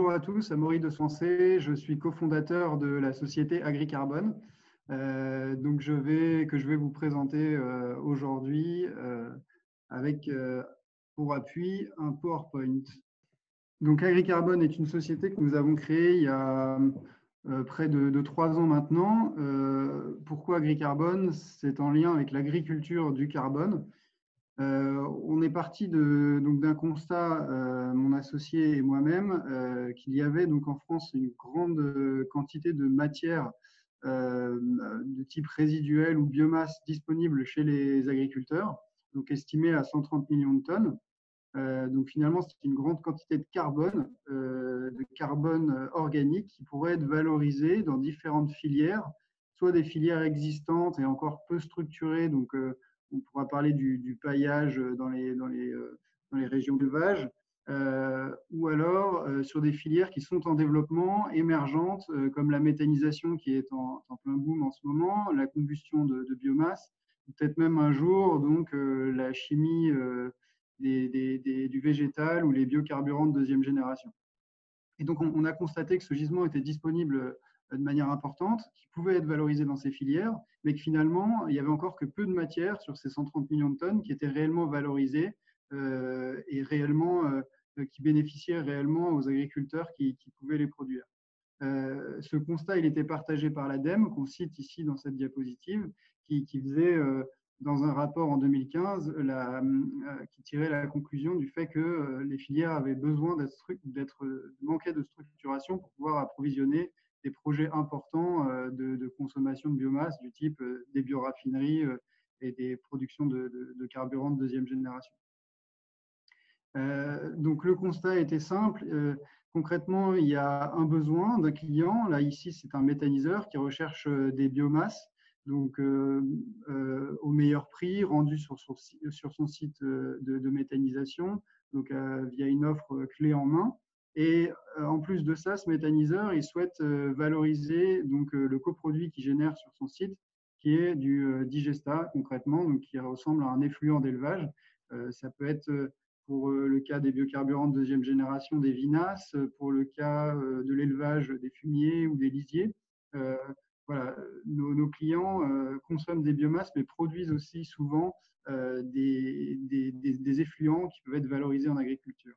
bonjour à tous, Amaury de Sensé, je suis cofondateur de la société AgriCarbone, euh, donc que je vais vous présenter euh, aujourd'hui euh, avec pour appui un PowerPoint. Donc AgriCarbone est une société que nous avons créée il y a près de, trois ans maintenant. pourquoi AgriCarbone? C'est en lien avec l'agriculture du carbone. Euh, on est parti d'un constat, euh, mon associé et moi-même, euh, qu'il y avait donc en France une grande quantité de matières de type résiduel ou biomasse disponible chez les agriculteurs, donc estimée à 130 millions de tonnes. donc finalement, c'est une grande quantité de carbone, de carbone organique qui pourrait être valorisé dans différentes filières, soit des filières existantes et encore peu structurées, donc on pourra parler du, paillage dans les, dans les, euh, dans les régions d'élevage, euh, ou alors euh, sur des filières qui sont en développement, émergentes, comme la méthanisation qui est en, plein boom en ce moment, la combustion de, biomasse, peut-être même un jour donc la chimie du végétal ou les biocarburants de deuxième génération. Et donc on, a constaté que ce gisement était disponible de manière importante, qui pouvait être valorisé dans ces filières, mais que finalement, il y avait encore que peu de matière sur ces 130 millions de tonnes qui étaient réellement valorisées euh, et réellement, euh, qui bénéficiaient réellement aux agriculteurs qui, pouvaient les produire. Euh, ce constat, il était partagé par l'ADEME, qu'on cite ici dans cette diapositive, qui, faisait dans un rapport en 2015, la, qui tirait la conclusion du fait que les filières avaient besoin d'être manquaient de structuration pour pouvoir approvisionner des projets importants euh, de, consommation de biomasse du type euh, des bioraffineries euh, et des productions de, carburants de deuxième génération. donc le constat était simple. concrètement, il y a un besoin d'un client. Là, ici, c'est un méthaniseur qui recherche des biomasses donc au meilleur prix, rendu sur, son site de, méthanisation, donc via une offre clé en main. Et euh, en plus de ça, ce méthaniseur, il souhaite euh, valoriser donc, euh, le coproduit qu'il génère sur son site, qui est du digesta concrètement, donc qui ressemble à un effluent d'élevage. Ça peut être pour le cas des biocarburants de deuxième génération, des vinasses, pour le cas de l'élevage des fumiers ou des lisiers. Voilà, nos, clients consomment des biomasses, mais produisent aussi souvent des, des effluents qui peuvent être valorisés en agriculture.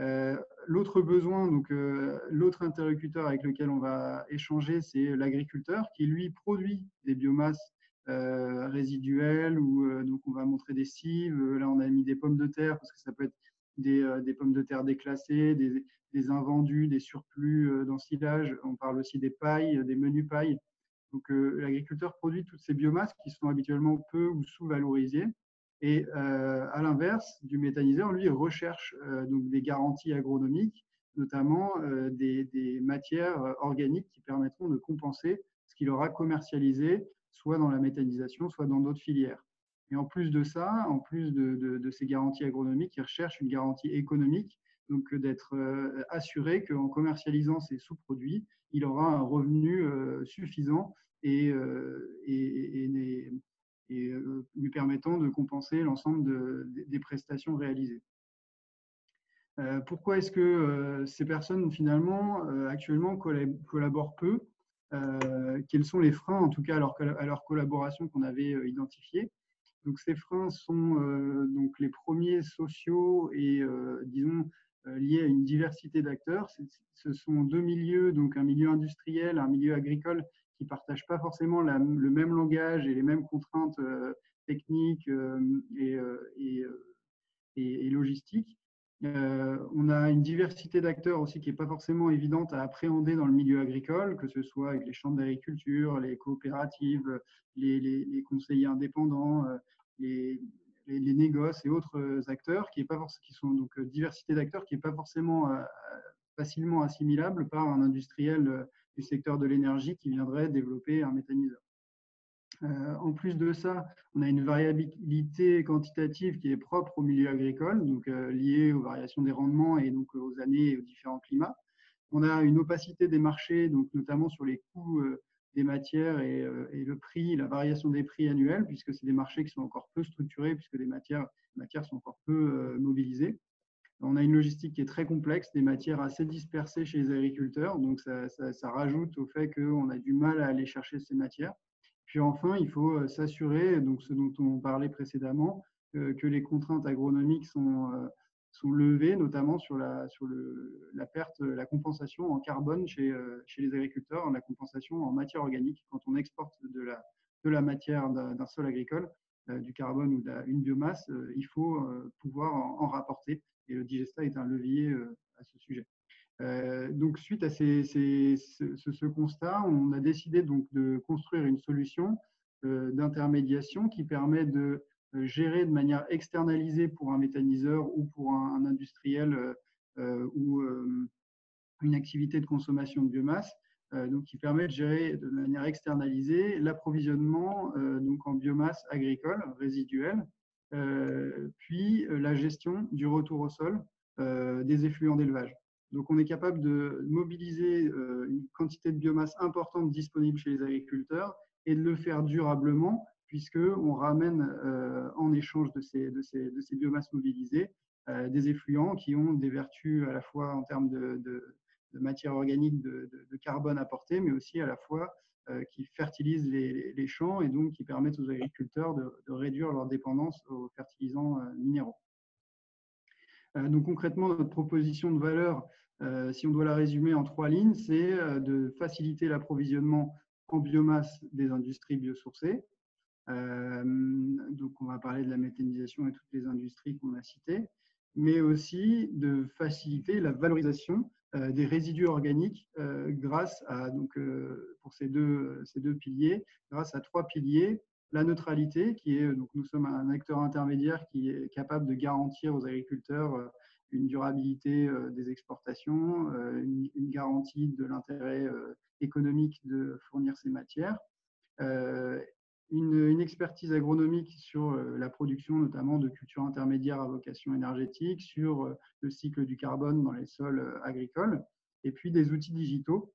Euh, l'autre besoin, donc euh, l'autre interlocuteur avec lequel on va échanger, c'est l'agriculteur qui lui produit des biomasses euh, résiduelles ou donc on va montrer des cives. Là, on a mis des pommes de terre parce que ça peut être des, des pommes de terre déclassées, des, des invendus, des surplus d'ensilage. On parle aussi des pailles, des menus pailles. Donc, l'agriculteur produit toutes ces biomasses qui sont habituellement peu ou sous-valorisées et euh, à l'inverse du méthaniseur, lui, recherche euh, donc des garanties agronomiques, notamment euh, des, matières organiques qui permettront de compenser ce qu'il aura commercialisé, soit dans la méthanisation, soit dans d'autres filières. Et en plus de ça, en plus de, ces garanties agronomiques, il recherche une garantie économique, donc d'être assuré qu'en commercialisant ces sous-produits, il aura un revenu suffisant et euh, lui permettant de compenser l'ensemble des prestations réalisées. Euh, pourquoi est-ce que euh, ces personnes, finalement, actuellement collaborent peu? Quels sont les freins, en tout cas, à leur, collaboration qu'on avait identifiés donc, ces freins sont donc les premiers sociaux et, disons, liés à une diversité d'acteurs. Ce sont deux milieux, donc un milieu industriel, un milieu agricole, qui partagent pas forcément le même langage et les mêmes contraintes euh, techniques euh, euh, et, et, logistiques. on a une diversité d'acteurs aussi qui n'est pas forcément évidente à appréhender dans le milieu agricole, que ce soit avec les chambres d'agriculture, les coopératives, les, conseillers indépendants, les, les, négoces et autres acteurs, qui, est pas qui sont donc diversité d'acteurs qui n'est pas forcément facilement assimilable par un industriel du secteur de l'énergie qui viendrait développer un méthaniseur. Euh, en plus de ça, on a une variabilité quantitative qui est propre au milieu agricole, donc euh, liée aux variations des rendements et donc aux années et aux différents climats. On a une opacité des marchés, donc notamment sur les coûts euh, des matières et, le prix, la variation des prix annuels, puisque c'est des marchés qui sont encore peu structurés, puisque les matières, les matières sont encore peu mobilisées. On a une logistique qui est très complexe, des matières assez dispersées chez les agriculteurs, donc ça, rajoute au fait qu'on a du mal à aller chercher ces matières. Puis enfin, il faut s'assurer, donc ce dont on parlait précédemment, que les contraintes agronomiques sont sont levées, notamment sur la, sur le, la perte, la compensation en carbone chez, euh, chez les agriculteurs, la compensation en matière organique. Quand on exporte de la, de la matière d'un sol agricole, euh, du carbone ou d'une biomasse, euh, il faut pouvoir en, rapporter. Et le Digesta est un levier à ce sujet. donc, suite à ce, constat, on a décidé donc de construire une solution d'intermédiation qui permet de euh, gérer de manière externalisée pour un méthaniseur ou pour un, industriel euh, euh, ou une activité de consommation de biomasse, donc qui permet de gérer de manière externalisée l'approvisionnement donc en biomasse agricole résiduelle, puis la gestion du retour au sol des effluents d'élevage. Donc on est capable de mobiliser une quantité de biomasse importante disponible chez les agriculteurs et de le faire durablement puisqu'on ramène euh, en échange de ces, de ces, de ces biomasses mobilisées euh, des effluents qui ont des vertus à la fois en termes de, matière organique, de, carbone apporté, mais aussi à la fois euh, qui fertilisent les, champs et donc qui permettent aux agriculteurs de, réduire leur dépendance aux fertilisants minéraux. donc concrètement, notre proposition de valeur, si on doit la résumer en trois lignes, c'est de faciliter l'approvisionnement en biomasse des industries biosourcées, euh, donc, on va parler de la méthanisation et toutes les industries qu'on a citées, mais aussi de faciliter la valorisation euh, des résidus organiques euh, grâce à, donc, pour ces deux, ces deux piliers, grâce à trois piliers. La neutralité, qui est, donc nous sommes un acteur intermédiaire qui est capable de garantir aux agriculteurs une durabilité des exportations, une, garantie de l'intérêt économique de fournir ces matières, une, expertise agronomique sur euh, la production notamment de cultures intermédiaires à vocation énergétique, sur euh, le cycle du carbone dans les sols euh, agricoles, et puis des outils digitaux,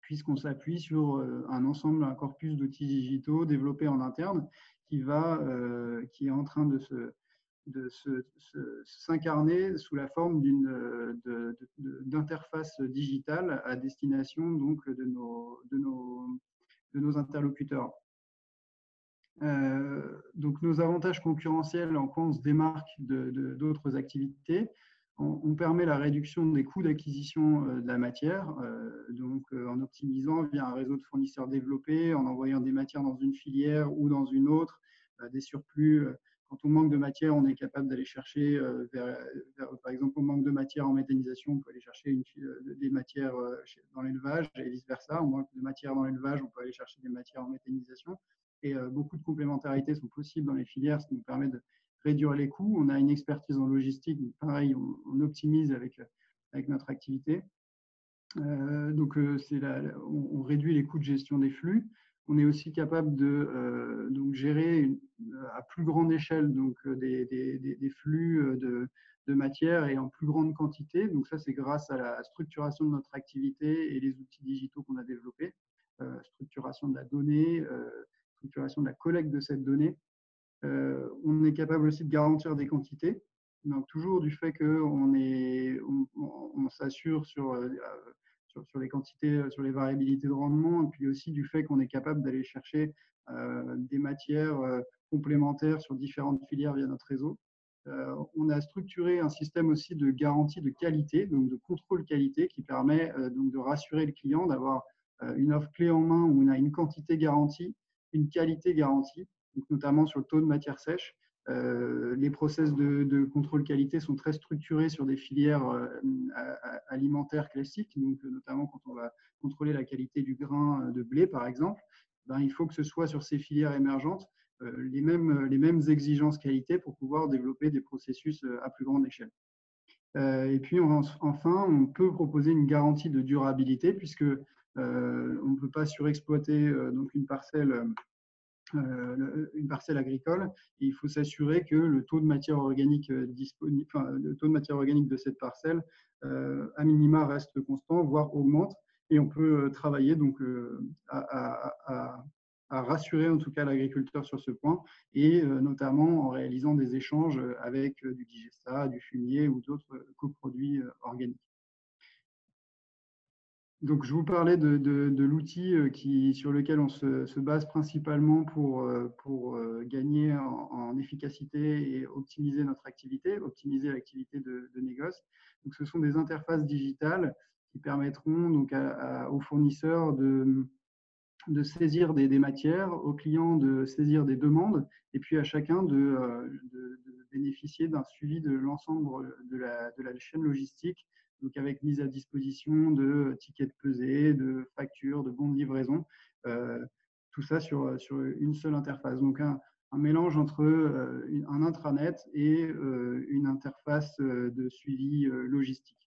puisqu'on s'appuie sur un ensemble, un corpus d'outils digitaux développés en interne qui, va, qui est en train de se, de s'incarner sous la forme d'interface digitale à destination donc de nos, de nos, de nos interlocuteurs. Euh, donc nos avantages concurrentiels en quoi on se démarque d'autres activités. On, permet la réduction des coûts d'acquisition euh, de la matière, euh, donc en optimisant via un réseau de fournisseurs développé, en envoyant des matières dans une filière ou dans une autre, des surplus. Quand on manque de matière, on est capable d'aller chercher, par exemple, on manque de matière en méthanisation, on peut aller chercher des matières dans l'élevage et vice-versa. On manque de matière dans l'élevage, on peut aller chercher des matières en méthanisation et euh, beaucoup de complémentarités sont possibles dans les filières, ce qui nous permet de réduire les coûts. On a une expertise en logistique, pareil, on, optimise avec, notre activité. Euh, donc, euh, on, réduit les coûts de gestion des flux. On est aussi capable de donc gérer à plus grande échelle donc, des, flux de, de, matière et en plus grande quantité. Donc ça, c'est grâce à la structuration de notre activité et les outils digitaux qu'on a développés. structuration de la donnée, de la collecte de cette donnée. Euh, on est capable aussi de garantir des quantités, donc toujours du fait qu'on on, on, s'assure sur, euh, sur, les quantités, sur les variabilités de rendement, et puis aussi du fait qu'on est capable d'aller chercher euh, des matières complémentaires sur différentes filières via notre réseau. on a structuré un système aussi de garantie de qualité, donc de contrôle qualité, qui permet donc de rassurer le client d'avoir une offre clé en main où on a une quantité garantie une qualité garantie, notamment sur le taux de matière sèche. Euh, les process de, contrôle qualité sont très structurés sur des filières euh, alimentaires classiques, donc notamment quand on va contrôler la qualité du grain de blé, par exemple, ben, il faut que ce soit sur ces filières émergentes euh, les, mêmes, les mêmes exigences qualité pour pouvoir développer des processus à plus grande échelle. et puis enfin, on peut proposer une garantie de durabilité puisque euh, on ne peut pas surexploiter euh, donc une parcelle euh, agricole. il faut s'assurer que le taux de matière organique de cette parcelle, à minima, reste constant, voire augmente. Et on peut travailler donc à, à rassurer en tout cas l'agriculteur sur ce point, et notamment en réalisant des échanges avec du digesta, du fumier ou d'autres coproduits organiques. Donc, je vous parlais de, l'outil sur lequel on se, base principalement pour, pour gagner en, efficacité et optimiser notre activité, optimiser l'activité de, négoce. Donc, ce sont des interfaces digitales qui permettront donc aux fournisseurs de, de saisir des, matières, aux clients de saisir des demandes, et puis à chacun de, bénéficier d'un suivi de l'ensemble de de la chaîne logistique, donc avec mise à disposition de tickets de pesée, de factures, de bons de livraison, euh, tout ça sur, sur une seule interface. Donc un, mélange entre euh, un intranet et euh, une interface de suivi logistique.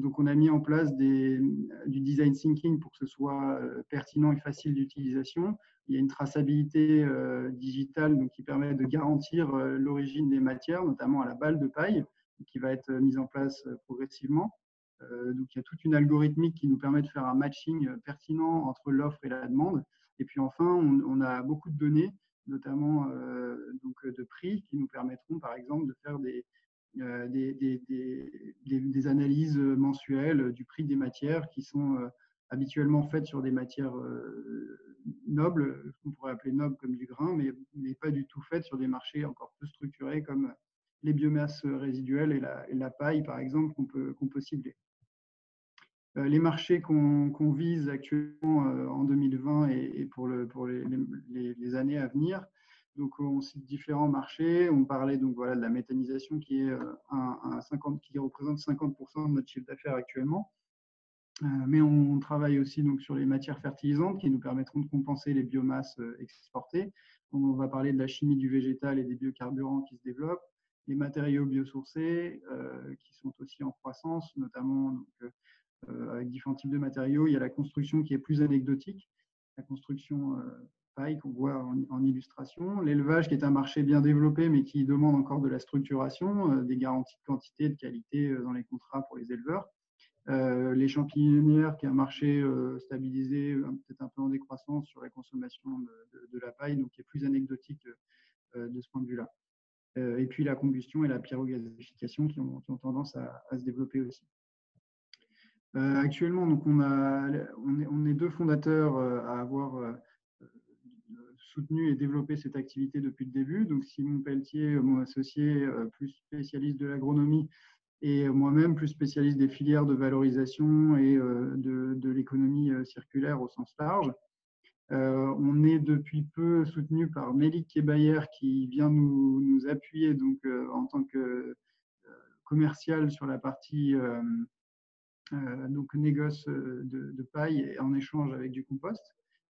Donc, on a mis en place du design thinking pour que ce soit euh, pertinent et facile d'utilisation. Il y a une traçabilité euh, digitale donc, qui permet de garantir euh, l'origine des matières, notamment à la balle de paille, qui va être mise en place progressivement. Donc, il y a toute une algorithmique qui nous permet de faire un matching pertinent entre l'offre et la demande. Et puis enfin, on, a beaucoup de données, notamment donc, de prix, qui nous permettront, par exemple, de faire des, euh, analyses mensuelles du prix des matières qui sont euh, habituellement faites sur des matières euh, nobles, ce qu'on pourrait appeler nobles comme du grain, mais, pas du tout faites sur des marchés encore peu structurés comme les biomasses résiduelles et la, la paille, par exemple, qu'on peut, qu'on peut cibler. Les marchés qu'on vise actuellement en 2020 et, pour, le, pour les, années à venir, donc, on cite différents marchés. On parlait donc voilà de la méthanisation qui euh, un, 50, qui représente 50% de notre chiffre d'affaires actuellement. Euh, mais on travaille aussi donc sur les matières fertilisantes qui nous permettront de compenser les biomasses euh, exportées. On va parler de la chimie du végétal et des biocarburants qui se développent, les matériaux biosourcés qui sont aussi en croissance, notamment avec différents types de matériaux. Il y a la construction qui est plus anecdotique, la construction qu'on voit en, illustration. L'élevage qui est un marché bien développé mais qui demande encore de la structuration, euh, des garanties de quantité, de qualité euh, dans les contrats pour les éleveurs. Euh, les champignonnières qui est un marché stabilisé, peut-être un peu en décroissance sur la consommation de, la paille, donc qui est plus anecdotique de ce point de vue-là. et puis la combustion et la pyrogasification qui ont, tendance à, se développer aussi. Actuellement, donc on, est, deux fondateurs à avoir soutenu et développé cette activité depuis le début. Donc, Simon Pelletier, mon associé, euh, plus spécialiste de l'agronomie, et moi-même, plus spécialiste des filières de valorisation et euh, de, l'économie euh, circulaire au sens large. on est depuis peu soutenu par Mélik Kebayer qui vient nous, nous appuyer donc, en tant que commercial sur la partie donc négoce de, de, paille en échange avec du compost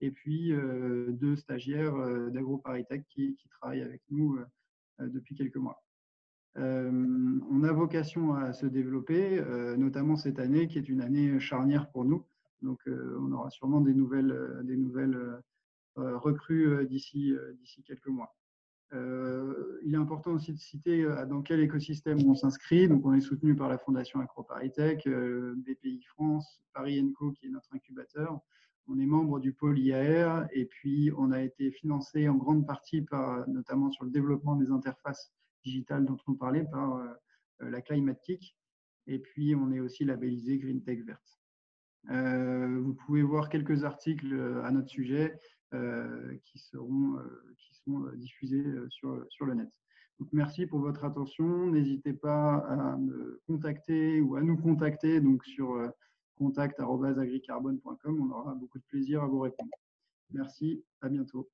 et puis euh, deux stagiaires euh, d'AgroParisTech qui, travaillent avec nous euh, depuis quelques mois. on a vocation à se développer, notamment cette année qui est une année charnière pour nous. Donc, on aura sûrement des nouvelles recrues d'ici quelques mois. Il est important aussi de citer dans quel écosystème on s'inscrit. Donc, on est soutenu par la Fondation AgroParisTech, BPI France, Paris Co, qui est notre incubateur, on est membre du pôle IAR et puis on a été financé en grande partie par, notamment sur le développement des interfaces digitales dont on parlait, par euh, la Climatic. Et puis on est aussi labellisé Green Tech Verte. Euh, vous pouvez voir quelques articles à notre sujet euh, qui, seront, qui sont diffusés sur, sur le net. Donc, merci pour votre attention. N'hésitez pas à me contacter ou à nous contacter donc, sur contact.agricarbone.com. On aura beaucoup de plaisir à vous répondre. Merci, à bientôt.